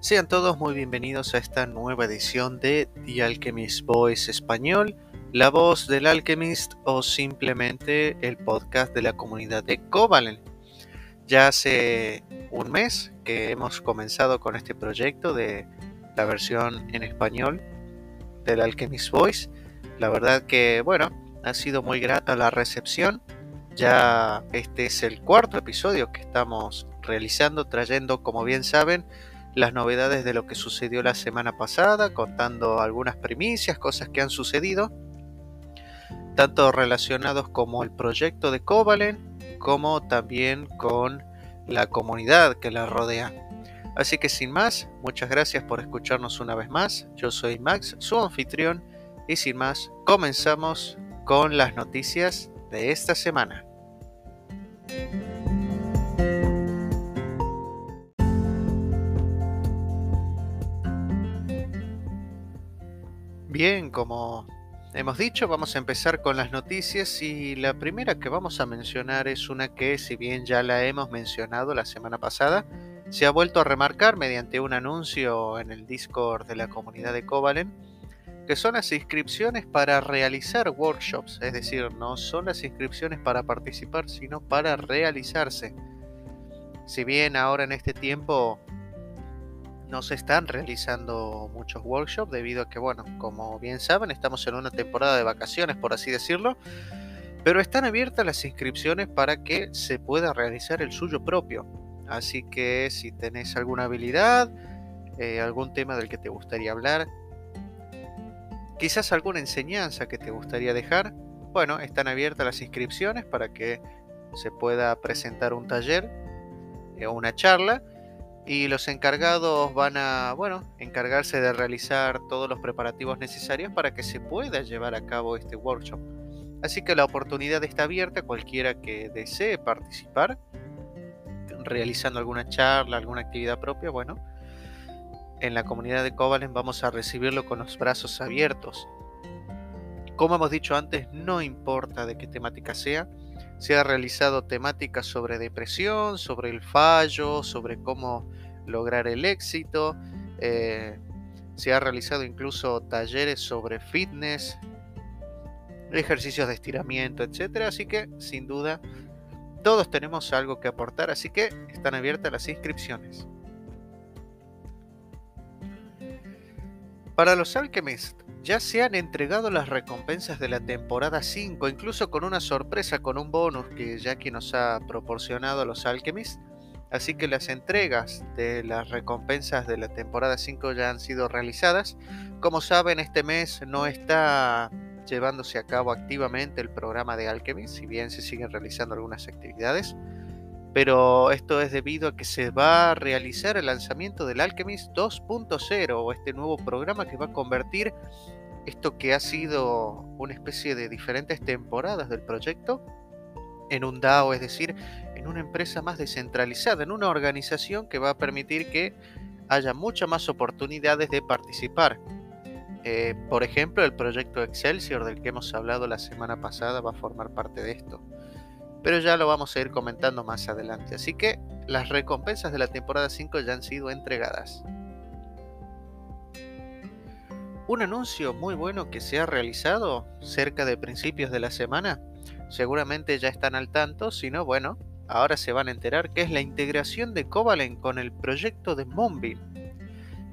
Sean todos muy bienvenidos a esta nueva edición de The Alchemist Voice Español, la voz del Alchemist o simplemente el podcast de la comunidad de Covalent. Ya hace un mes que hemos comenzado con este proyecto de la versión en español del Alchemist Voice. La verdad que, bueno, ha sido muy grata la recepción. Ya este es el cuarto episodio que estamos realizando, trayendo, como bien saben, las novedades de lo que sucedió la semana pasada, contando algunas primicias, cosas que han sucedido, tanto relacionados como el proyecto de Covalent, como también con la comunidad que la rodea. Así que sin más, muchas gracias por escucharnos una vez más. Yo soy Max, su anfitrión, y sin más, comenzamos con las noticias de esta semana. Bien, como hemos dicho, vamos a empezar con las noticias y la primera que vamos a mencionar es una que, si bien ya la hemos mencionado la semana pasada, se ha vuelto a remarcar mediante un anuncio en el Discord de la comunidad de Covalent, que son las inscripciones para realizar workshops, es decir, no son las inscripciones para participar, sino para realizarse. Si bien ahora en este tiempo no se están realizando muchos workshops debido a que, bueno, como bien saben, estamos en una temporada de vacaciones, por así decirlo, pero están abiertas las inscripciones para que se pueda realizar el suyo propio. Así que si tenés alguna habilidad, eh, algún tema del que te gustaría hablar, quizás alguna enseñanza que te gustaría dejar, bueno, están abiertas las inscripciones para que se pueda presentar un taller o eh, una charla y los encargados van a, bueno, encargarse de realizar todos los preparativos necesarios para que se pueda llevar a cabo este workshop. Así que la oportunidad está abierta a cualquiera que desee participar, realizando alguna charla, alguna actividad propia, bueno, en la comunidad de Covalent vamos a recibirlo con los brazos abiertos. Como hemos dicho antes, no importa de qué temática sea, se ha realizado temáticas sobre depresión, sobre el fallo, sobre cómo lograr el éxito. Eh, se ha realizado incluso talleres sobre fitness, ejercicios de estiramiento, etc. Así que, sin duda, todos tenemos algo que aportar, así que están abiertas las inscripciones. Para los Alchemist, ya se han entregado las recompensas de la temporada 5, incluso con una sorpresa, con un bonus que Jackie nos ha proporcionado a los Alchemist. Así que las entregas de las recompensas de la temporada 5 ya han sido realizadas. Como saben, este mes no está llevándose a cabo activamente el programa de Alchemist, si bien se siguen realizando algunas actividades. Pero esto es debido a que se va a realizar el lanzamiento del Alchemist 2.0 o este nuevo programa que va a convertir esto que ha sido una especie de diferentes temporadas del proyecto en un DAO, es decir, en una empresa más descentralizada, en una organización que va a permitir que haya muchas más oportunidades de participar. Eh, por ejemplo, el proyecto Excelsior del que hemos hablado la semana pasada va a formar parte de esto. Pero ya lo vamos a ir comentando más adelante. Así que las recompensas de la temporada 5 ya han sido entregadas. Un anuncio muy bueno que se ha realizado cerca de principios de la semana. Seguramente ya están al tanto, si no, bueno, ahora se van a enterar que es la integración de Covalent con el proyecto de Moonbeam.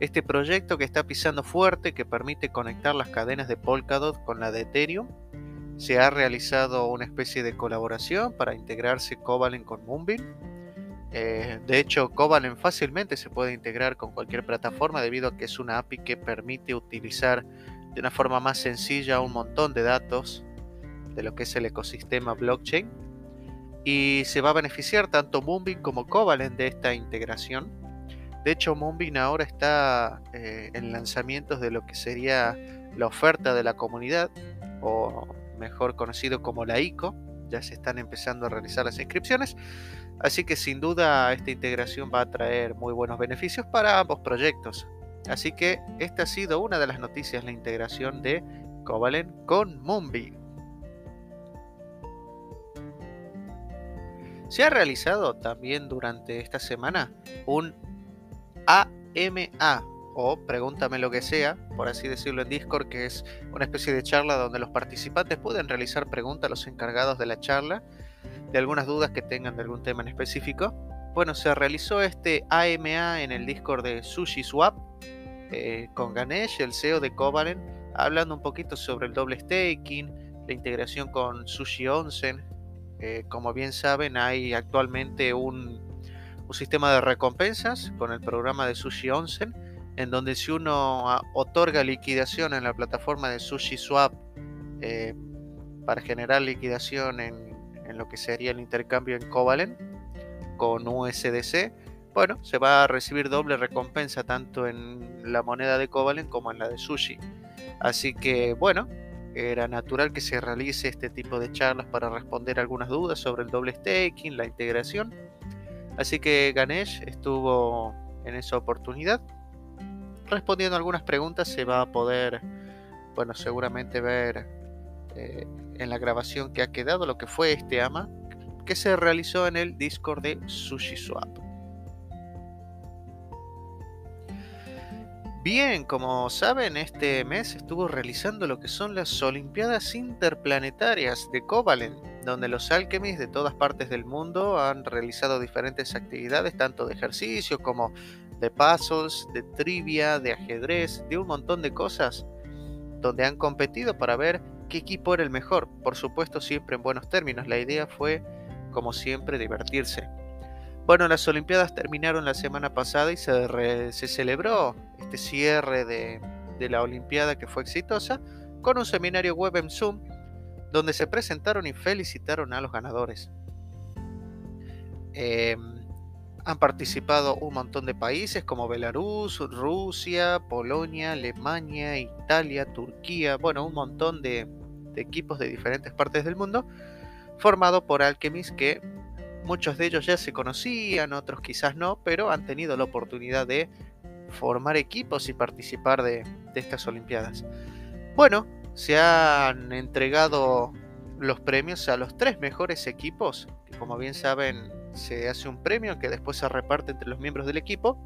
Este proyecto que está pisando fuerte, que permite conectar las cadenas de Polkadot con la de Ethereum, se ha realizado una especie de colaboración para integrarse Covalent con Moonbeam eh, de hecho, Covalent fácilmente se puede integrar con cualquier plataforma debido a que es una API que permite utilizar de una forma más sencilla un montón de datos de lo que es el ecosistema blockchain. Y se va a beneficiar tanto Moonbeam como Covalent de esta integración. De hecho, Moonbeam ahora está eh, en lanzamientos de lo que sería la oferta de la comunidad, o mejor conocido como la ICO. Ya se están empezando a realizar las inscripciones. Así que sin duda esta integración va a traer muy buenos beneficios para ambos proyectos. Así que esta ha sido una de las noticias, la integración de Covalent con Moonbeam. Se ha realizado también durante esta semana un AMA o Pregúntame lo que sea, por así decirlo en Discord, que es una especie de charla donde los participantes pueden realizar preguntas a los encargados de la charla de algunas dudas que tengan de algún tema en específico. Bueno, se realizó este AMA en el Discord de Sushi Swap eh, con Ganesh, el CEO de Covalent, hablando un poquito sobre el doble staking, la integración con Sushi Onsen. Eh, como bien saben, hay actualmente un, un sistema de recompensas con el programa de Sushi Onsen en donde si uno ah, otorga liquidación en la plataforma de SushiSwap eh, para generar liquidación en, lo que sería el intercambio en Covalent con USDC, bueno, se va a recibir doble recompensa tanto en la moneda de Covalent como en la de Sushi. Así que, bueno, era natural que se realice este tipo de charlas para responder algunas dudas sobre el doble staking, la integración. Así que Ganesh estuvo en esa oportunidad respondiendo algunas preguntas se va a poder, bueno, seguramente ver eh, en la grabación que ha quedado lo que fue este AMA que se realizó en el Discord de SushiSwap. Bien, como saben, este mes estuvo realizando lo que son las Olimpiadas Interplanetarias de Covalent, donde los alchemies de todas partes del mundo han realizado diferentes actividades, tanto de ejercicio como de puzzles, de trivia, de ajedrez, de un montón de cosas, donde han competido para ver qué equipo era el mejor. Por supuesto, siempre en buenos términos. La idea fue, como siempre, divertirse. Bueno, las Olimpiadas terminaron la semana pasada y se, se celebró este cierre de, de, la Olimpiada que fue exitosa con un seminario web en Zoom donde se presentaron y felicitaron a los ganadores. Eh, han participado un montón de países como Belarus, Rusia, Polonia, Alemania, Italia, Turquía, bueno, un montón de, equipos de diferentes partes del mundo, formado por Alchemist que muchos de ellos ya se conocían, otros quizás no, pero han tenido la oportunidad de formar equipos y participar de, de estas Olimpiadas. Bueno, se han entregado los premios a los tres mejores equipos, que como bien saben se hace un premio que después se reparte entre los miembros del equipo.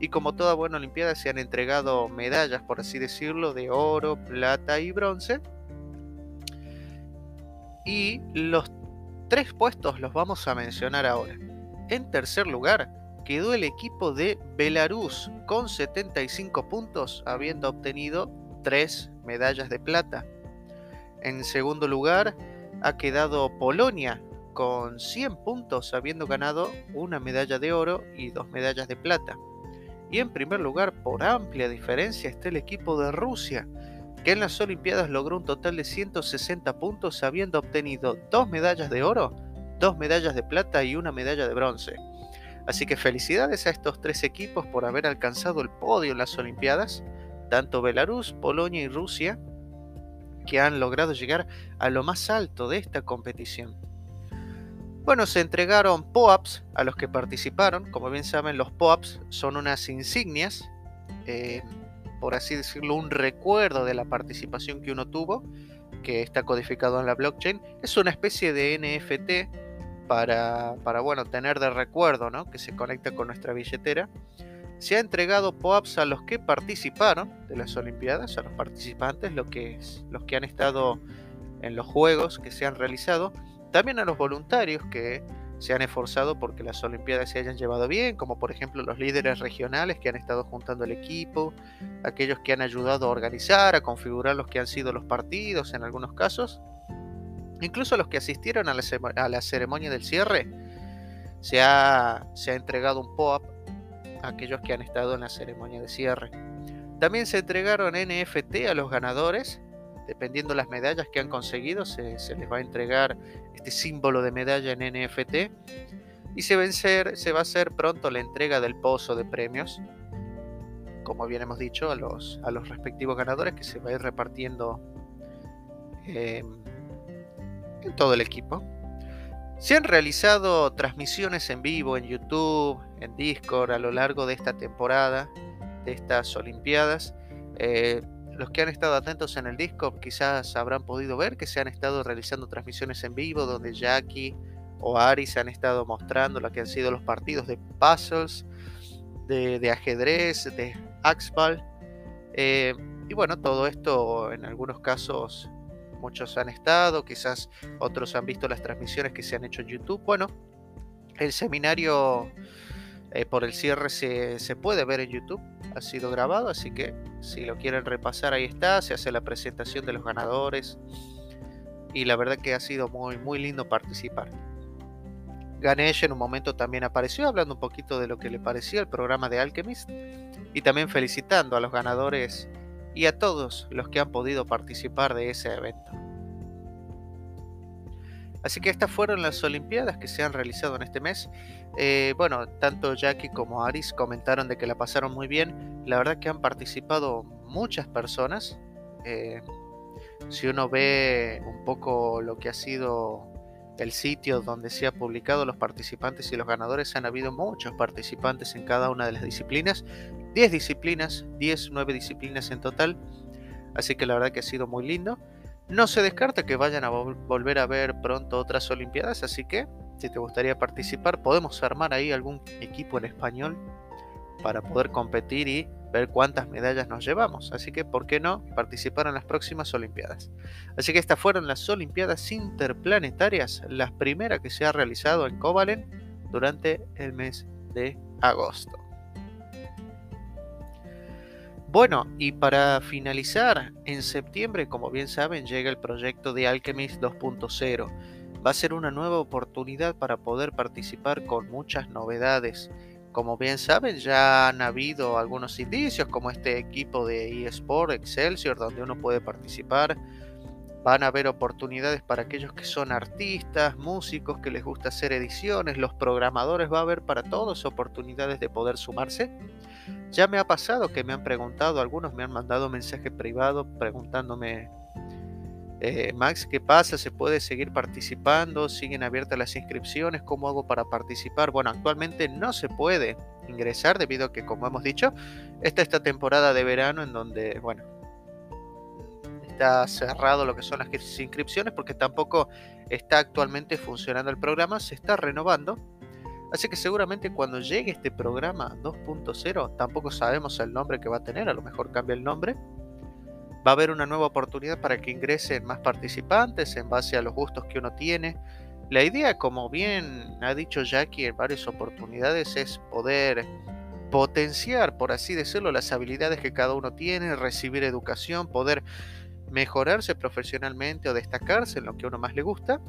Y como toda buena Olimpiada se han entregado medallas, por así decirlo, de oro, plata y bronce. Y los tres puestos los vamos a mencionar ahora. En tercer lugar quedó el equipo de Belarus con 75 puntos, habiendo obtenido tres medallas de plata. En segundo lugar ha quedado Polonia con 100 puntos habiendo ganado una medalla de oro y dos medallas de plata. Y en primer lugar, por amplia diferencia, está el equipo de Rusia, que en las Olimpiadas logró un total de 160 puntos habiendo obtenido dos medallas de oro, dos medallas de plata y una medalla de bronce. Así que felicidades a estos tres equipos por haber alcanzado el podio en las Olimpiadas, tanto Belarus, Polonia y Rusia, que han logrado llegar a lo más alto de esta competición. Bueno, se entregaron POAPs a los que participaron. Como bien saben, los POAPs son unas insignias, eh, por así decirlo, un recuerdo de la participación que uno tuvo, que está codificado en la blockchain. Es una especie de NFT para, para bueno, tener de recuerdo, ¿no? que se conecta con nuestra billetera. Se ha entregado POAPs a los que participaron de las Olimpiadas, a los participantes, que, los que han estado en los juegos que se han realizado también a los voluntarios que se han esforzado porque las Olimpiadas se hayan llevado bien, como por ejemplo los líderes regionales que han estado juntando el equipo, aquellos que han ayudado a organizar, a configurar los que han sido los partidos en algunos casos, incluso los que asistieron a la, ceremonia del cierre, se ha, se ha entregado un POAP a aquellos que han estado en la ceremonia de cierre. También se entregaron NFT a los ganadores dependiendo las medallas que han conseguido, se, les va a entregar este símbolo de medalla en NFT y se, va a hacer pronto la entrega del pozo de premios, como bien hemos dicho, a los, a los respectivos ganadores que se va a ir repartiendo em, en todo el equipo. Se han realizado transmisiones en vivo en YouTube, en Discord a lo largo de esta temporada, de estas Olimpiadas. Eh, los que han estado atentos en el Discord quizás habrán podido ver que se han estado realizando transmisiones en vivo donde Jackie o Ari se han estado mostrando lo que han sido los partidos de puzzles de, ajedrez, de Axbal. Eh, y bueno, todo esto en algunos casos muchos han estado, quizás otros han visto las transmisiones que se han hecho en YouTube. Bueno, el seminario eh, por el cierre se, puede ver en YouTube, ha sido grabado, así que si lo quieren repasar ahí está, se hace la presentación de los ganadores y la verdad que ha sido muy, muy lindo participar. Ganesh en un momento también apareció hablando un poquito de lo que le parecía el programa de Alchemist y también felicitando a los ganadores y a todos los que han podido participar de ese evento. Así que estas fueron las Olimpiadas que se han realizado en este mes. Eh, bueno, tanto Jackie como Aris comentaron de que la pasaron muy bien. La verdad que han participado muchas personas. Eh, si uno ve un poco lo que ha sido el sitio donde se ha publicado los participantes y los ganadores, han habido muchos participantes en cada una de las disciplinas. 10 disciplinas, 10, 9 disciplinas en total. Así que la verdad que ha sido muy lindo. No se descarta que vayan a volver a ver pronto otras Olimpiadas, así que si te gustaría participar, podemos armar ahí algún equipo en español para poder competir y ver cuántas medallas nos llevamos. Así que, ¿por qué no participar en las próximas Olimpiadas? Así que estas fueron las Olimpiadas Interplanetarias, las primeras que se ha realizado en Kovalen durante el mes de agosto. Bueno, y para finalizar, en septiembre, como bien saben, llega el proyecto de Alchemist 2.0. Va a ser una nueva oportunidad para poder participar con muchas novedades como bien saben, ya han habido algunos indicios, como este equipo de eSport Excelsior, donde uno puede participar. Van a haber oportunidades para aquellos que son artistas, músicos, que les gusta hacer ediciones, los programadores, va a haber para todos oportunidades de poder sumarse. Ya me ha pasado que me han preguntado, algunos me han mandado mensaje privado preguntándome eh, Max, ¿qué pasa? ¿Se puede seguir participando? ¿Siguen abiertas las inscripciones? ¿Cómo hago para participar? Bueno, actualmente no se puede ingresar debido a que, como hemos dicho, esta esta temporada de verano en donde, bueno, está cerrado lo que son las inscripciones porque tampoco está actualmente funcionando el programa, se está renovando. Así que seguramente cuando llegue este programa 2.0, tampoco sabemos el nombre que va a tener, a lo mejor cambia el nombre va a haber una nueva oportunidad para que ingresen más participantes en base a los gustos que uno tiene. La idea, como bien ha dicho Jackie en varias oportunidades, es poder potenciar, por así decirlo, las habilidades que cada uno tiene, recibir educación, poder mejorarse profesionalmente o destacarse en lo que a uno más le gusta,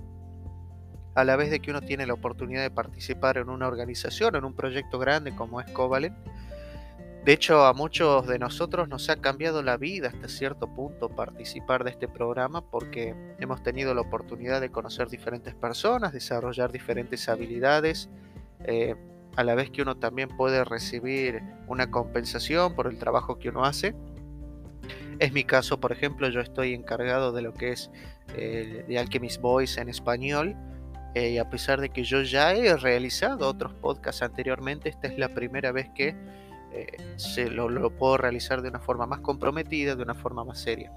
a la vez de que uno tiene la oportunidad de participar en una organización, en un proyecto grande como es Covalent de hecho, a muchos de nosotros nos ha cambiado la vida hasta cierto punto participar de este programa porque hemos tenido la oportunidad de conocer diferentes personas, desarrollar diferentes habilidades, eh, a la vez que uno también puede recibir una compensación por el trabajo que uno hace. Es mi caso, por ejemplo, yo estoy encargado de lo que es eh, de Alchemist Voice en español. Eh, y a pesar de que yo ya he realizado otros podcasts anteriormente, esta es la primera vez que eh, se lo, puedo realizar de una forma más comprometida, de una forma más seria.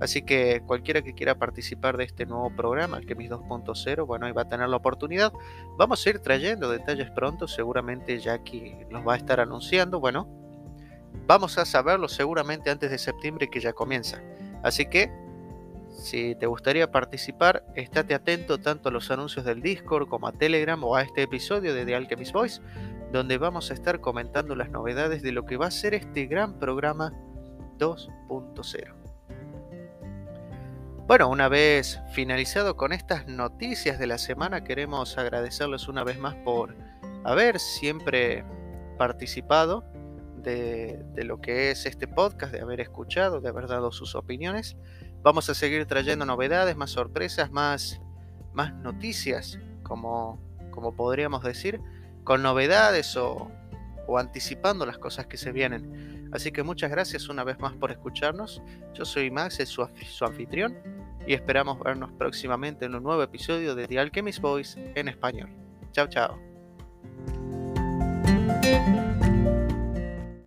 Así que cualquiera que quiera participar de este nuevo programa, el Kemis 2.0, bueno, ahí va a tener la oportunidad. Vamos a ir trayendo detalles pronto, seguramente Jackie los va a estar anunciando. Bueno, vamos a saberlo seguramente antes de septiembre que ya comienza. Así que, si te gustaría participar, estate atento tanto a los anuncios del Discord como a Telegram o a este episodio de The Alchemist Voice donde vamos a estar comentando las novedades de lo que va a ser este gran programa 2.0. Bueno, una vez finalizado con estas noticias de la semana, queremos agradecerles una vez más por haber siempre participado de, lo que es este podcast, de haber escuchado, de haber dado sus opiniones. Vamos a seguir trayendo novedades, más sorpresas, más, más noticias, como, como podríamos decir con novedades o, anticipando las cosas que se vienen. Así que muchas gracias una vez más por escucharnos. Yo soy Max, su, su anfitrión, y esperamos vernos próximamente en un nuevo episodio de The Alchemist Voice en español. Chao, chao.